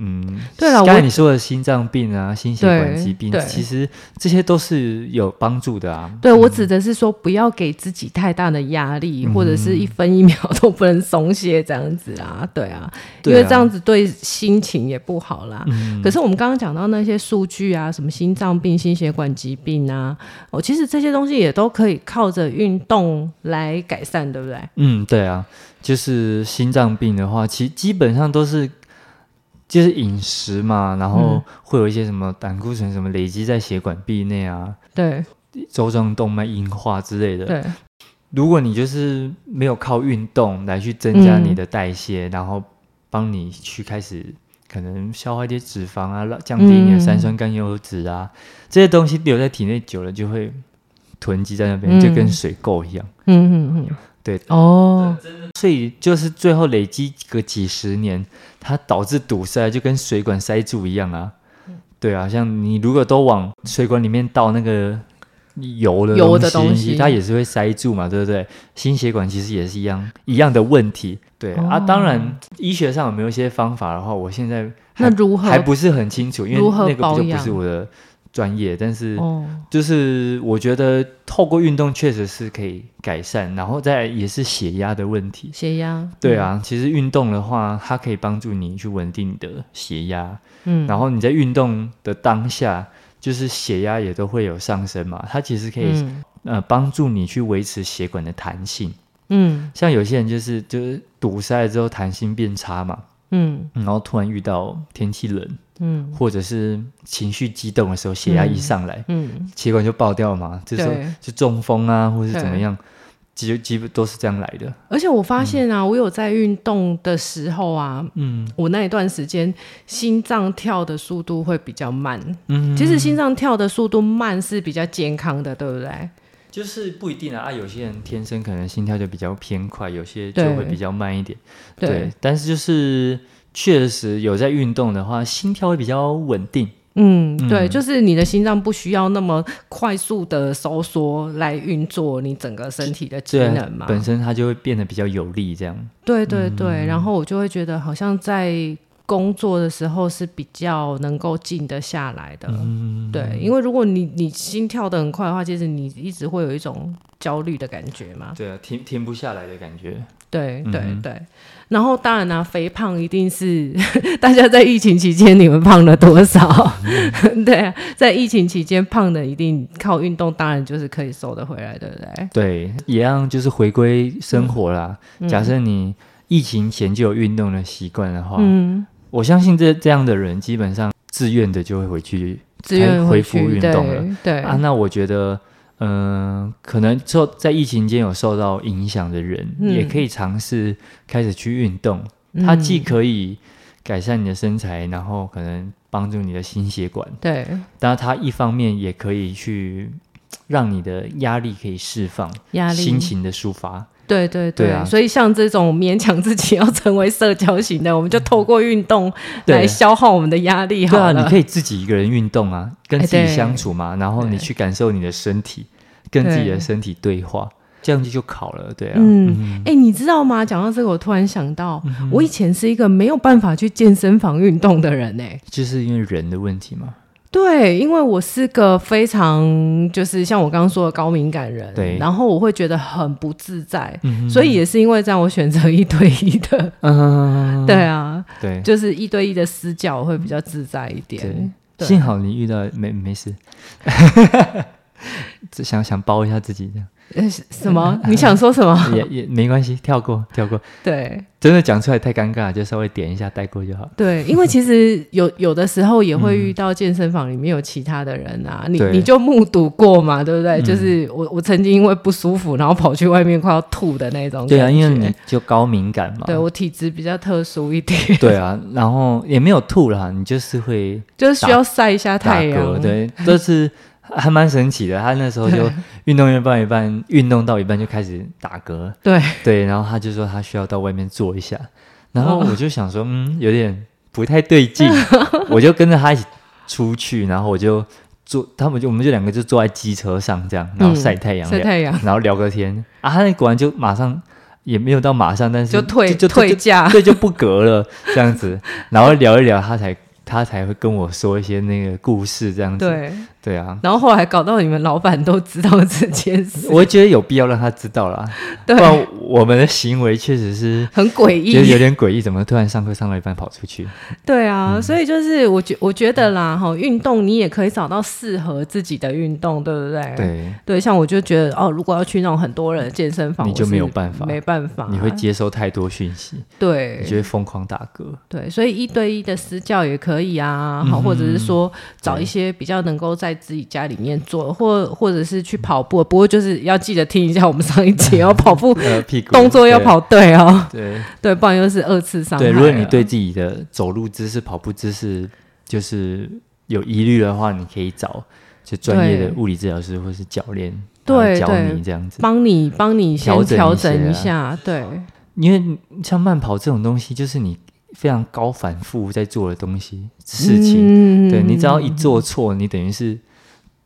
嗯，对了，刚才你说的心脏病啊，心血管疾病，其实这些都是有帮助的啊。对，我指的是说，不要给自己太大的压力，嗯、或者是一分一秒 都不能松懈这样子啊。对啊，对啊，因为这样子对心情也不好啦。嗯、可是我们刚刚讲到那些数据啊，什么心脏病、心血管疾病啊，哦，其实这些东西也都可以靠着运动来改善，对不对？嗯，对啊，就是心脏病的话，其实基本上都是。就是饮食嘛，然后会有一些什么胆固醇什么累积在血管壁内啊，对，周状动脉硬化之类的。对，如果你就是没有靠运动来去增加你的代谢，嗯、然后帮你去开始可能消化一些脂肪啊，降低你的三酸甘油脂啊，嗯、这些东西留在体内久了就会囤积在那边，嗯、就跟水垢一样。嗯嗯嗯。对哦，所以就是最后累积个几十年，它导致堵塞，就跟水管塞住一样啊。对啊，像你如果都往水管里面倒那个油的油的东西，它也是会塞住嘛，对不对？心血管其实也是一样一样的问题。对、哦、啊，当然医学上有没有一些方法的话，我现在那如何还不是很清楚，因为那个就不是我的。专业，但是就是我觉得透过运动确实是可以改善，然后再也是血压的问题。血压，对啊，嗯、其实运动的话，它可以帮助你去稳定你的血压。嗯，然后你在运动的当下，就是血压也都会有上升嘛，它其实可以、嗯、呃帮助你去维持血管的弹性。嗯，像有些人就是就是堵塞了之后弹性变差嘛。嗯，然后突然遇到天气冷。嗯，或者是情绪激动的时候，血压一上来，嗯，嗯血管就爆掉嘛，这时候就中风啊，或者是怎么样，基基本都是这样来的。而且我发现啊，嗯、我有在运动的时候啊，嗯，我那一段时间心脏跳的速度会比较慢。嗯，其实心脏跳的速度慢是比较健康的，对不对？就是不一定啊，啊，有些人天生可能心跳就比较偏快，有些就会比较慢一点。对，对，但是就是。确实有在运动的话，心跳会比较稳定。嗯，对，就是你的心脏不需要那么快速的收缩来运作你整个身体的机能嘛，本身它就会变得比较有力，这样。对对对，嗯、然后我就会觉得好像在工作的时候是比较能够静得下来的。嗯，对，因为如果你你心跳的很快的话，其实你一直会有一种焦虑的感觉嘛。对啊，停停不下来的感觉。对对对，然后当然呢、啊，肥胖一定是 大家在疫情期间你们胖了多少？对啊，在疫情期间胖的一定靠运动，当然就是可以瘦得回来，对不对？对，一样就是回归生活啦。嗯、假设你疫情前就有运动的习惯的话，嗯，我相信这这样的人基本上自愿的就会回去自愿恢复运动了。对，对啊，那我觉得。嗯、呃，可能受在疫情间有受到影响的人，嗯、也可以尝试开始去运动。嗯、它既可以改善你的身材，然后可能帮助你的心血管。对，当然它一方面也可以去让你的压力可以释放，压力心情的抒发。对对对，对。啊，所以像这种勉强自己要成为社交型的，我们就透过运动来消耗我们的压力。对啊，你可以自己一个人运动啊，跟自己相处嘛，然后你去感受你的身体，跟自己的身体对话，这样子就好了。对啊，嗯，哎，你知道吗？讲到这个，我突然想到，我以前是一个没有办法去健身房运动的人，哎，就是因为人的问题嘛。对，因为我是个非常就是像我刚刚说的高敏感人，对，然后我会觉得很不自在，嗯、所以也是因为这样，我选择一对一的，嗯、对啊，对，就是一对一的私教会比较自在一点。对，对幸好你遇到没没事，只想想包一下自己这样。呃，什么？你想说什么？也也没关系，跳过，跳过。对，真的讲出来太尴尬，就稍微点一下带过就好。对，因为其实 有有的时候也会遇到健身房里面有其他的人啊，嗯、你你就目睹过嘛，对不对？嗯、就是我我曾经因为不舒服，然后跑去外面快要吐的那种。对啊，因为你就高敏感嘛。对，我体质比较特殊一点。对啊，然后也没有吐啦，你就是会就是需要晒一下太阳。对，这是。还蛮神奇的，他那时候就运动一半一半，运动到一半就开始打嗝。对。对，然后他就说他需要到外面坐一下，然后我就想说，嗯，有点不太对劲，我就跟着他一起出去，然后我就坐，他们就我们就两个就坐在机车上这样，然后晒太阳，晒太阳，然后聊个天啊，他那果然就马上也没有到马上，但是就退就退价，对，就不嗝了这样子，然后聊一聊，他才他才会跟我说一些那个故事这样子。对。对啊，然后后来搞到你们老板都知道这件事，我觉得有必要让他知道啦。对，不然我们的行为确实是很诡异，觉得有点诡异，怎么突然上课上到一半跑出去？对啊，嗯、所以就是我觉我觉得啦，哈，运动你也可以找到适合自己的运动，对不对？对。对，像我就觉得哦，如果要去那种很多人的健身房，你就没有办法，没办法，你会接收太多讯息，对，你就会疯狂打嗝。对，所以一对一的私教也可以啊，好、嗯，或者是说找一些比较能够在自己家里面。做或或者是去跑步，不过就是要记得听一下我们上一节要 跑步，动作要跑对哦，对对，不然又是二次伤害。对，如果你对自己的走路姿势、跑步姿势就是有疑虑的话，你可以找就专业的物理治疗师或是教练，对，教你这样子，帮你帮你先调整一下。对，因为像慢跑这种东西，就是你非常高反复在做的东西事情，对，你只要一做错，你等于是。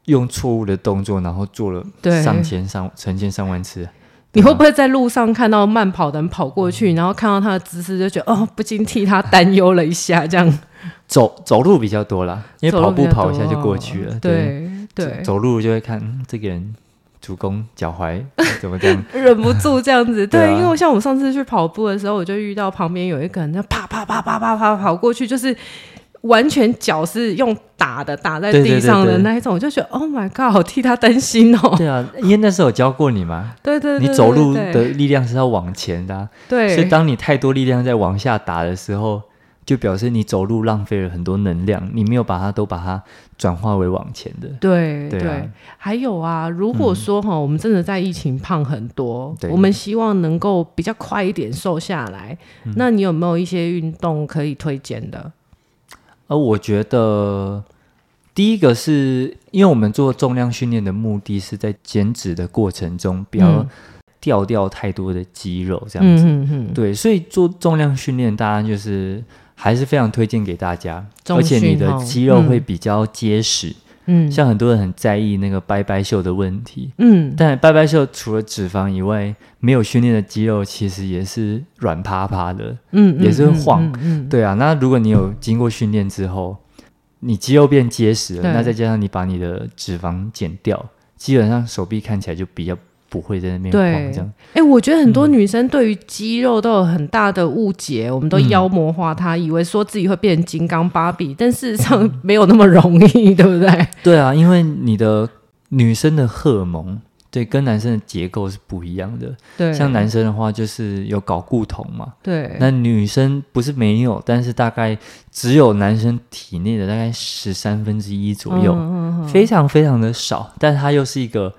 用错误的动作，然后做了上千上成千上万次，你会不会在路上看到慢跑的人跑过去，然后看到他的姿势就觉得哦，不禁替他担忧了一下？这样走走路比较多啦，因为跑步跑一下就过去了。对对，走，走路就会看这个人主攻脚踝怎么这样，忍不住这样子。对，因为像我上次去跑步的时候，我就遇到旁边有一个人，就啪啪啪啪啪啪跑过去，就是。完全脚是用打的，打在地上的那一种，我就觉得 Oh my God，好替他担心哦。对啊，因为那时候有教过你嘛。对 对，对，对，对，你走路的力量是要往前的，啊，对。所以当你太多力量在往下打的时候，就表示你走路浪费了很多能量，你没有把它都把它转化为往前的。对对，啊，还有啊，如果说哈，嗯，我们真的在疫情胖很多，我们希望能够比较快一点瘦下来，嗯，那你有没有一些运动可以推荐的？而我觉得，第一个是因为我们做重量训练的目的是在减脂的过程中，不要掉掉太多的肌肉，这样子。嗯嗯。对，所以做重量训练，当然就是还是非常推荐给大家，而且你的肌肉会比较结实。嗯，像很多人很在意那个拜拜袖的问题，嗯，但拜拜袖除了脂肪以外，没有训练的肌肉其实也是软趴趴的，嗯，也是会晃，嗯，嗯，嗯，对啊。那如果你有经过训练之后，你肌肉变结实了，那再加上你把你的脂肪减掉，基本上手臂看起来就比较。不会在那边晃这样。哎、欸，我觉得很多女生对于肌肉都有很大的误解，嗯、我们都妖魔化她，以为说自己会变成金刚芭比，但事实上没有那么容易，对不对？对啊，因为你的女生的荷尔蒙对跟男生的结构是不一样的。对，像男生的话就是有睾固酮嘛。对，那女生不是没有，但是大概只有男生体内的大概十三分之一左右，嗯嗯嗯，非常非常的少，但它又是一个。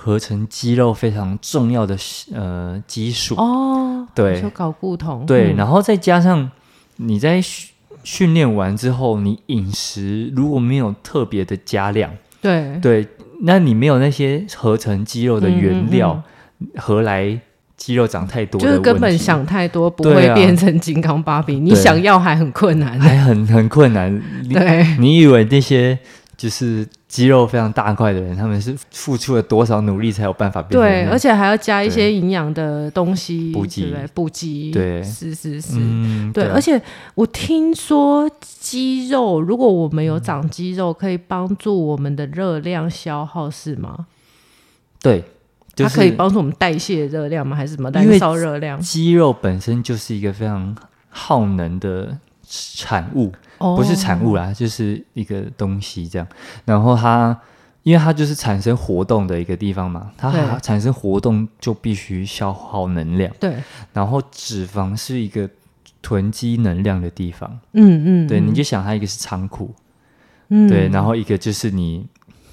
合成肌肉非常重要的呃激素哦，对，就睾固酮，对，然后再加上你在训训练完之后，你饮食如果没有特别的加量，对。对，那你没有那些合成肌肉的原料，嗯嗯嗯，何来肌肉长太多？就是根本想太多不会变成金刚芭比，你想要还很困难，还很很困难。对，你以为那些就是。肌肉非常大块的人，他们是付出了多少努力才有办法变？对，而且还要加一些营养的东西补给，补给。对，是是是，嗯、对，对。而且我听说肌肉，如果我们有长肌肉，可以帮助我们的热量消耗，是吗？对，就是、它可以帮助我们代谢热量吗？还是什么燃烧热量？肌肉本身就是一个非常耗能的产物。不是产物啦，就是一个东西这样。然后它因为它就是产生活动的一个地方嘛，它产生活动就必须消耗能量。对，然后脂肪是一个囤积能量的地方。嗯嗯，对，你就想它一个是仓库，嗯，对，然后一个就是你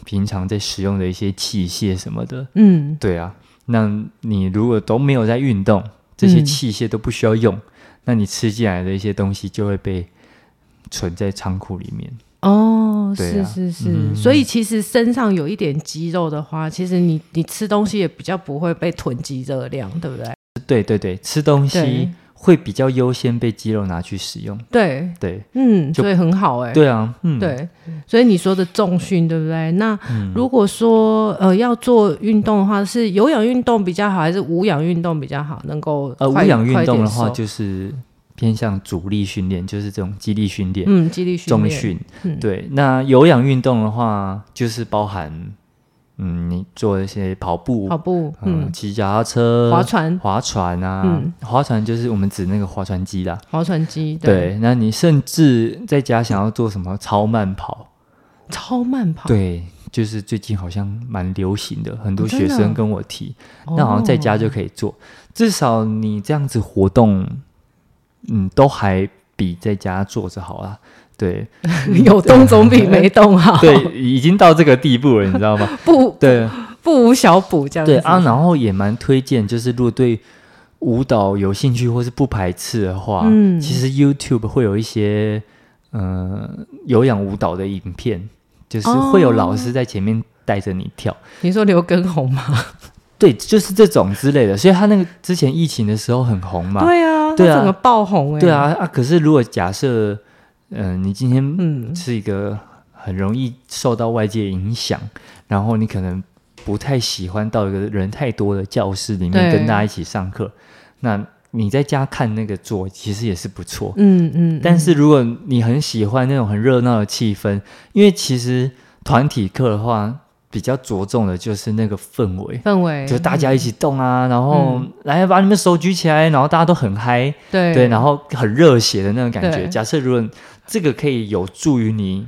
平常在使用的一些器械什么的。嗯，对啊，那你如果都没有在运动，这些器械都不需要用，嗯、那你吃进来的一些东西就会被存在仓库里面。哦，是是是，嗯、所以其实身上有一点肌肉的话，其实你你吃东西也比较不会被囤积热量，对不对？对对对，吃东西会比较优先被肌肉拿去使用。对对，对嗯，所以很好哎。对啊，嗯，对，所以你说的重训，对不对？那如果说呃要做运动的话，是有氧运动比较好，还是无氧运动比较好？能够呃无氧运动的话，就是。偏向阻力训练，就是这种肌力训练，嗯，肌力训练，重训，嗯、对。那有氧运动的话，就是包含，嗯，你做一些跑步、跑步，嗯，骑脚踏车、划船、划船啊，嗯、划船就是我们指那个划船机啦，划船机，对，对。那你甚至在家想要做什么超慢跑？超慢跑，对，就是最近好像蛮流行的，很多学生跟我提，哦、那好像在家就可以做，至少你这样子活动。嗯，都还比在家坐着好啊。对，有动总比没动好。对，已经到这个地步了，你知道吗？不，对，不无小补这样子。对啊，然后也蛮推荐，就是如果对舞蹈有兴趣或是不排斥的话，嗯，其实 YouTube 会有一些呃有氧舞蹈的影片，就是会有老师在前面带着你跳。你说刘畊宏吗？对，就是这种之类的。所以他那个之前疫情的时候很红嘛。对啊。对啊，整个爆红哎、欸！对啊啊！可是如果假设，嗯、呃，你今天是一个很容易受到外界影响，嗯、然后你可能不太喜欢到一个人太多的教室里面跟大家一起上课，那你在家看那个做其实也是不错。嗯嗯。但是如果你很喜欢那种很热闹的气氛，因为其实团体课的话。比较着重的就是那个氛围，氛围。就大家一起动啊，嗯、然后来把你们手举起来，然后大家都很嗨，对。对，然后很热血的那种感觉。假设如果这个可以有助于你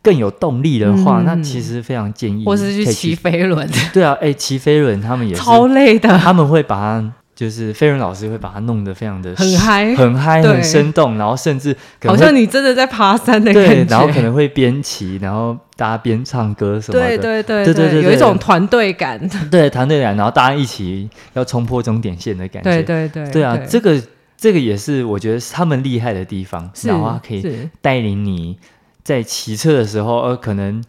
更有动力的话，嗯、那其实非常建议，或是去骑飞轮。对啊，哎，骑飞轮他们也是超累的，他们会把它。就是飞轮老师会把它弄得非常的很嗨，很嗨，很生动，然后甚至好像你真的在爬山的感觉。然后可能会边骑，然后大家边唱歌什么的。对对对对对，有一种团队感。对团队感，然后大家一起要冲破终点线的感觉。对对对，对啊，这个这个也是我觉得是他们厉害的地方，然后可以带领你在骑车的时候，呃，可能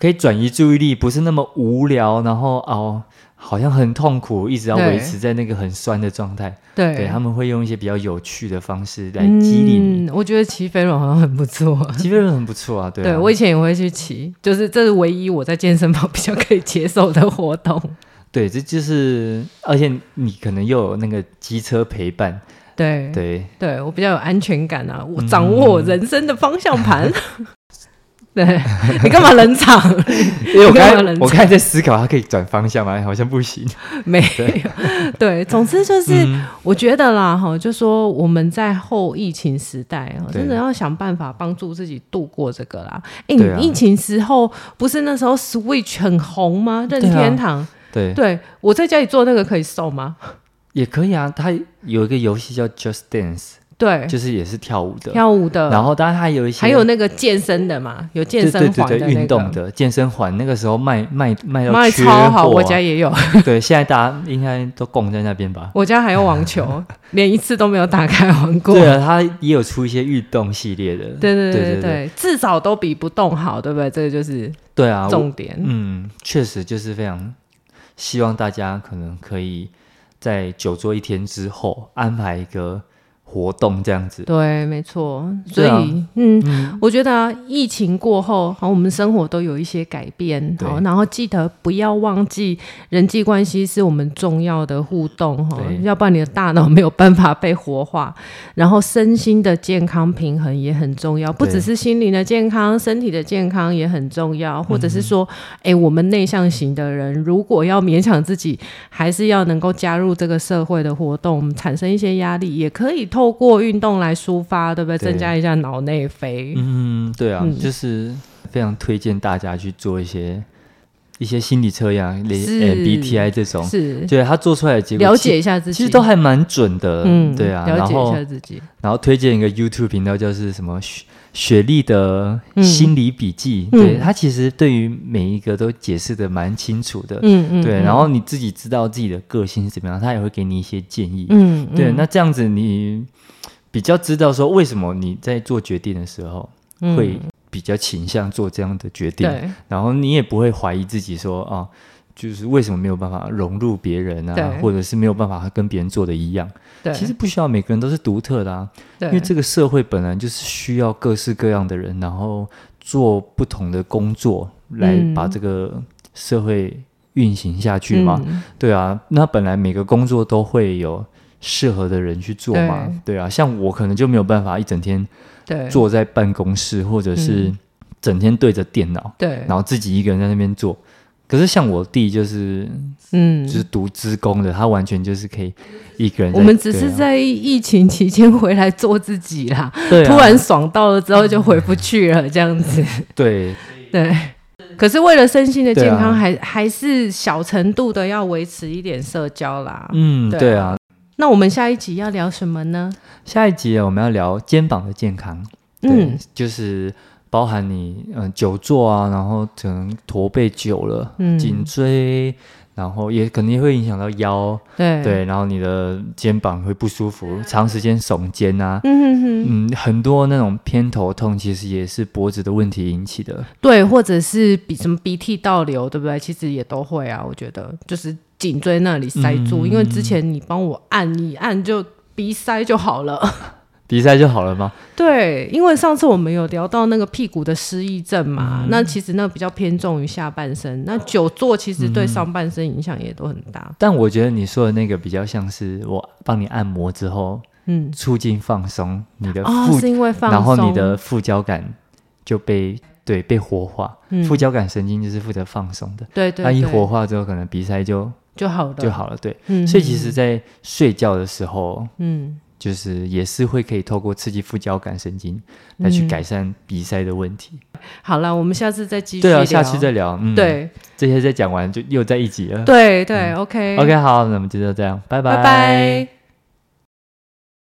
可以转移注意力，不是那么无聊，然后哦。好像很痛苦，一直要维持在那个很酸的状态。对，对，他们会用一些比较有趣的方式来激励你。嗯，我觉得骑飞轮好像很不错，骑飞轮很不错啊。对啊，对，我以前也会去骑，就是这是唯一我在健身房比较可以接受的活动。对，这就是，而且你可能又有那个机车陪伴。对对对，我比较有安全感啊，我掌握我人生的方向盘。嗯 对，你干嘛冷场？因为我刚我刚才在思考，它可以转方向吗？好像不行。没有。对，对，总之就是我觉得啦，哈，就说我们在后疫情时代啊，真的要想办法帮助自己度过这个啦。哎，你疫情时候不是那时候 Switch 很红吗？任天堂。对。对，我在家里做那个可以瘦吗？也可以啊，它有一个游戏叫 Just Dance。对，就是也是跳舞的，跳舞的。然后当然还有一些，还有那个健身的嘛，有健身环的运动的健身环。那个时候卖卖卖到缺超好，我家也有。对，现在大家应该都供在那边吧？我家还有网球，连一次都没有打开玩过。对啊，他也有出一些运动系列的。对对对对对，至少都比不动好，对不对？这个就是对啊，重点。嗯，确实就是非常希望大家可能可以在久坐一天之后安排一个。活动这样子，对，没错。所以，啊、嗯，嗯我觉得啊，疫情过后，好，我们生活都有一些改变，好，然后记得不要忘记人际关系是我们重要的互动，哈，要不然你的大脑没有办法被活化。然后，身心的健康平衡也很重要，不只是心灵的健康，身体的健康也很重要。或者是说，哎、我们内向型的人，如果要勉强自己，还是要能够加入这个社会的活动，产生一些压力，也可以。透过运动来抒发，对不对？对，增加一下脑内啡。嗯，对啊，嗯、就是非常推荐大家去做一些一些心理测验，连 MBTI 这种，是，对他做出来的结果，了解一下自己，其实都还蛮准的，嗯，对啊，了解一下自己，然后推荐一个 YouTube 频道，就是什么雪雪莉的心理笔记，嗯、对他其实对于每一个都解释的蛮清楚的，嗯嗯，对，然后你自己知道自己的个性是怎么样，他也会给你一些建议，嗯，对，那这样子你比较知道说为什么你在做决定的时候会。比较倾向做这样的决定，对。然后你也不会怀疑自己说啊，就是为什么没有办法融入别人啊，或者是没有办法跟别人做的一样。对其实不需要每个人都是独特的啊，因为这个社会本来就是需要各式各样的人，然后做不同的工作来把这个社会运行下去嘛。嗯、对啊，那本来每个工作都会有适合的人去做嘛。对，对啊，像我可能就没有办法一整天。坐在办公室，或者是整天对着电脑，对，然后自己一个人在那边做。可是像我弟就是，嗯，就是读职工的，他完全就是可以一个人。我们只是在疫情期间回来做自己啦，对啊，突然爽到了之后就回不去了，这样子。对 对，可是为了身心的健康还，还还是小程度的要维持一点社交啦。嗯，对啊。那我们下一集要聊什么呢？下一集我们要聊肩膀的健康，嗯，就是包含你嗯、呃、久坐啊，然后可能驼背久了，嗯，颈椎，然后也肯定会影响到腰，对。对，然后你的肩膀会不舒服，长时间耸肩啊，嗯哼哼。嗯，很多那种偏头痛其实也是脖子的问题引起的，对，或者是鼻什么鼻涕倒流，对不对？其实也都会啊，我觉得就是。颈椎那里塞住，嗯、因为之前你帮我按一按就鼻塞就好了，鼻塞就好了吗？对，因为上次我们有聊到那个屁股的失忆症嘛，嗯、那其实那比较偏重于下半身，那久坐其实对上半身影响也都很大。嗯、但我觉得你说的那个比较像是我帮你按摩之后，嗯，促进放松你的腹，哦、是因为放松，然后你的副交感就被。对，被活化，嗯、副交感神经就是负责放松的。对，对对，它一活化之后，可能鼻塞就就好了，就好了。对，嗯、所以其实，在睡觉的时候，嗯，就是也是会可以透过刺激副交感神经来去改善鼻塞的问题。嗯、好了，我们下次再继续。对啊，下次再聊。嗯，对，这些再讲完就又在一集了。对对 okay okay, 好，那我们就这样，拜拜。拜拜。